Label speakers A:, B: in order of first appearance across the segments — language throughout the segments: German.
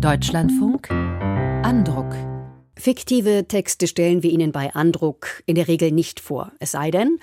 A: Deutschlandfunk Andruck.
B: Fiktive Texte stellen wir Ihnen bei Andruck in der Regel nicht vor. Es sei denn,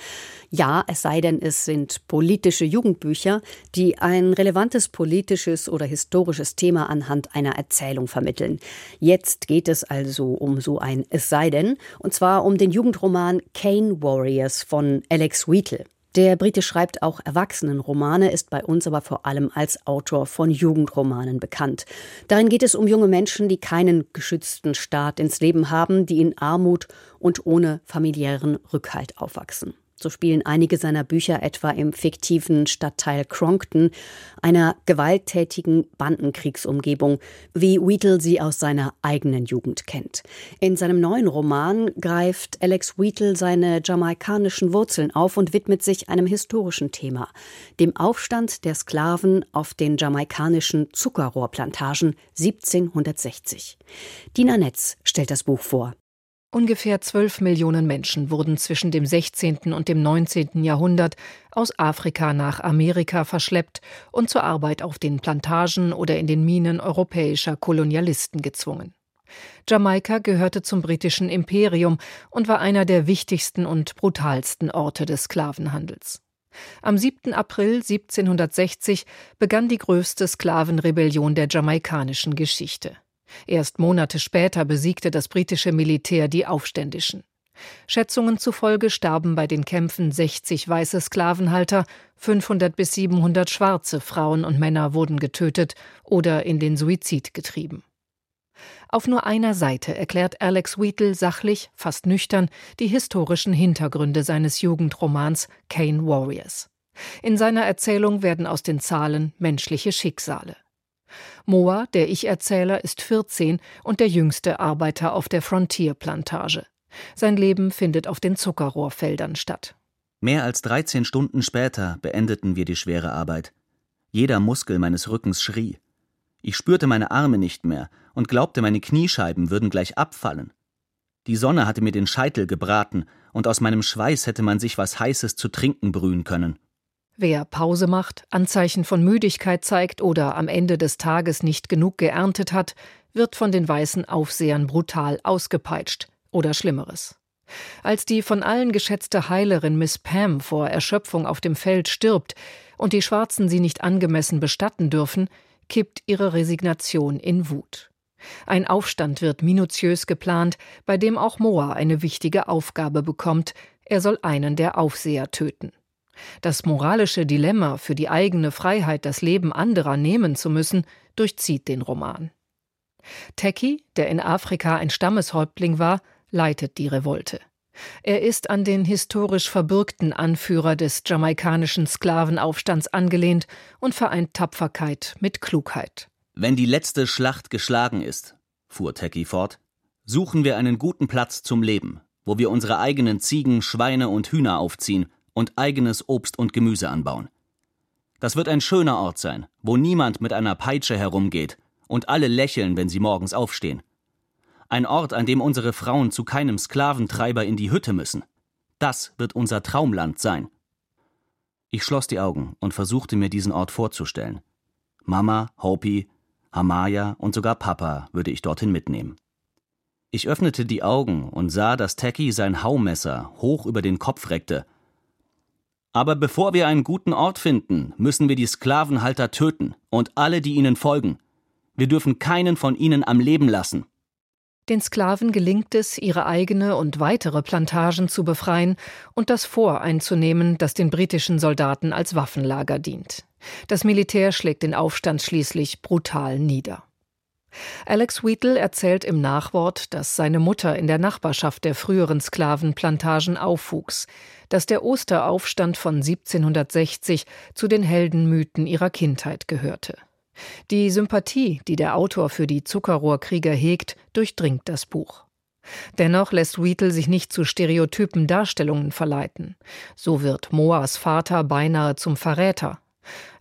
B: ja, es sei denn, es sind politische Jugendbücher, die ein relevantes politisches oder historisches Thema anhand einer Erzählung vermitteln. Jetzt geht es also um so ein Es sei denn, und zwar um den Jugendroman Kane Warriors von Alex Wheatle. Der Brite schreibt auch Erwachsenenromane, ist bei uns aber vor allem als Autor von Jugendromanen bekannt. Darin geht es um junge Menschen, die keinen geschützten Staat ins Leben haben, die in Armut und ohne familiären Rückhalt aufwachsen. So spielen einige seiner Bücher etwa im fiktiven Stadtteil Cronkton, einer gewalttätigen Bandenkriegsumgebung, wie Wheatle sie aus seiner eigenen Jugend kennt. In seinem neuen Roman greift Alex Wheatle seine jamaikanischen Wurzeln auf und widmet sich einem historischen Thema, dem Aufstand der Sklaven auf den jamaikanischen Zuckerrohrplantagen 1760. Dina Netz stellt das Buch vor.
C: Ungefähr 12 Millionen Menschen wurden zwischen dem 16. und dem 19. Jahrhundert aus Afrika nach Amerika verschleppt und zur Arbeit auf den Plantagen oder in den Minen europäischer Kolonialisten gezwungen. Jamaika gehörte zum britischen Imperium und war einer der wichtigsten und brutalsten Orte des Sklavenhandels. Am 7. April 1760 begann die größte Sklavenrebellion der jamaikanischen Geschichte. Erst Monate später besiegte das britische Militär die Aufständischen. Schätzungen zufolge starben bei den Kämpfen 60 weiße Sklavenhalter, 500 bis 700 schwarze Frauen und Männer wurden getötet oder in den Suizid getrieben. Auf nur einer Seite erklärt Alex Wheatle sachlich, fast nüchtern, die historischen Hintergründe seines Jugendromans Kane Warriors. In seiner Erzählung werden aus den Zahlen menschliche Schicksale. Moa, der Ich-Erzähler, ist 14 und der jüngste Arbeiter auf der Frontier-Plantage. Sein Leben findet auf den Zuckerrohrfeldern statt.
D: Mehr als 13 Stunden später beendeten wir die schwere Arbeit. Jeder Muskel meines Rückens schrie. Ich spürte meine Arme nicht mehr und glaubte, meine Kniescheiben würden gleich abfallen. Die Sonne hatte mir den Scheitel gebraten, und aus meinem Schweiß hätte man sich was Heißes zu trinken brühen können.
C: Wer Pause macht, Anzeichen von Müdigkeit zeigt oder am Ende des Tages nicht genug geerntet hat, wird von den weißen Aufsehern brutal ausgepeitscht oder Schlimmeres. Als die von allen geschätzte Heilerin Miss Pam vor Erschöpfung auf dem Feld stirbt und die Schwarzen sie nicht angemessen bestatten dürfen, kippt ihre Resignation in Wut. Ein Aufstand wird minutiös geplant, bei dem auch Moa eine wichtige Aufgabe bekommt, er soll einen der Aufseher töten. Das moralische Dilemma, für die eigene Freiheit das Leben anderer nehmen zu müssen, durchzieht den Roman. Teki, der in Afrika ein Stammeshäuptling war, leitet die Revolte. Er ist an den historisch verbürgten Anführer des jamaikanischen Sklavenaufstands angelehnt und vereint Tapferkeit mit Klugheit.
D: Wenn die letzte Schlacht geschlagen ist, fuhr Teki fort, suchen wir einen guten Platz zum Leben, wo wir unsere eigenen Ziegen, Schweine und Hühner aufziehen und eigenes Obst und Gemüse anbauen. Das wird ein schöner Ort sein, wo niemand mit einer Peitsche herumgeht und alle lächeln, wenn sie morgens aufstehen. Ein Ort, an dem unsere Frauen zu keinem Sklaventreiber in die Hütte müssen. Das wird unser Traumland sein. Ich schloss die Augen und versuchte mir diesen Ort vorzustellen. Mama, Hopi, Hamaya und sogar Papa würde ich dorthin mitnehmen. Ich öffnete die Augen und sah, dass Tacky sein Haumesser hoch über den Kopf reckte aber bevor wir einen guten Ort finden, müssen wir die Sklavenhalter töten und alle, die ihnen folgen. Wir dürfen keinen von ihnen am Leben lassen.
C: Den Sklaven gelingt es, ihre eigene und weitere Plantagen zu befreien und das Fort einzunehmen, das den britischen Soldaten als Waffenlager dient. Das Militär schlägt den Aufstand schließlich brutal nieder. Alex Wheatle erzählt im Nachwort, dass seine Mutter in der Nachbarschaft der früheren Sklavenplantagen aufwuchs, dass der Osteraufstand von 1760 zu den Heldenmythen ihrer Kindheit gehörte. Die Sympathie, die der Autor für die Zuckerrohrkrieger hegt, durchdringt das Buch. Dennoch lässt Wheatle sich nicht zu stereotypen Darstellungen verleiten. So wird Moas Vater beinahe zum Verräter.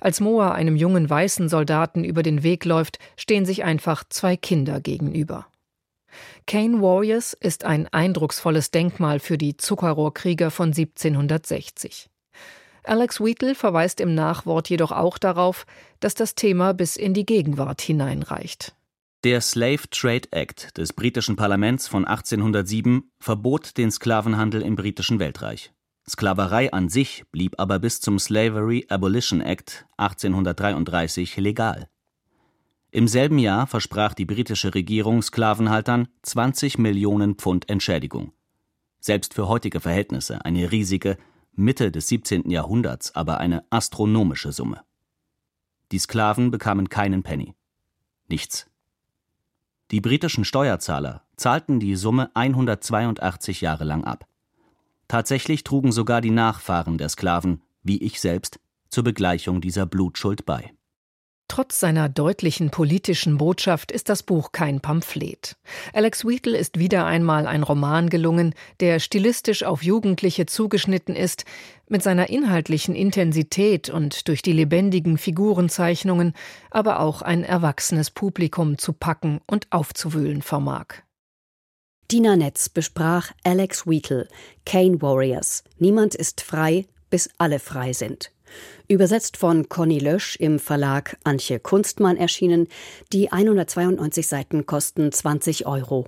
C: Als Moa einem jungen weißen Soldaten über den Weg läuft, stehen sich einfach zwei Kinder gegenüber. Kane Warriors ist ein eindrucksvolles Denkmal für die Zuckerrohrkrieger von 1760. Alex Wheatle verweist im Nachwort jedoch auch darauf, dass das Thema bis in die Gegenwart hineinreicht.
D: Der Slave Trade Act des britischen Parlaments von 1807 verbot den Sklavenhandel im britischen Weltreich. Sklaverei an sich blieb aber bis zum Slavery Abolition Act 1833 legal. Im selben Jahr versprach die britische Regierung Sklavenhaltern 20 Millionen Pfund Entschädigung. Selbst für heutige Verhältnisse eine riesige, Mitte des 17. Jahrhunderts aber eine astronomische Summe. Die Sklaven bekamen keinen Penny. Nichts. Die britischen Steuerzahler zahlten die Summe 182 Jahre lang ab. Tatsächlich trugen sogar die Nachfahren der Sklaven, wie ich selbst, zur Begleichung dieser Blutschuld bei.
C: Trotz seiner deutlichen politischen Botschaft ist das Buch kein Pamphlet. Alex Wheatle ist wieder einmal ein Roman gelungen, der stilistisch auf Jugendliche zugeschnitten ist, mit seiner inhaltlichen Intensität und durch die lebendigen Figurenzeichnungen aber auch ein erwachsenes Publikum zu packen und aufzuwühlen vermag.
B: Dina Netz besprach Alex Wheatle, Kane Warriors. Niemand ist frei, bis alle frei sind. Übersetzt von Conny Lösch im Verlag Antje Kunstmann erschienen. Die 192 Seiten kosten 20 Euro.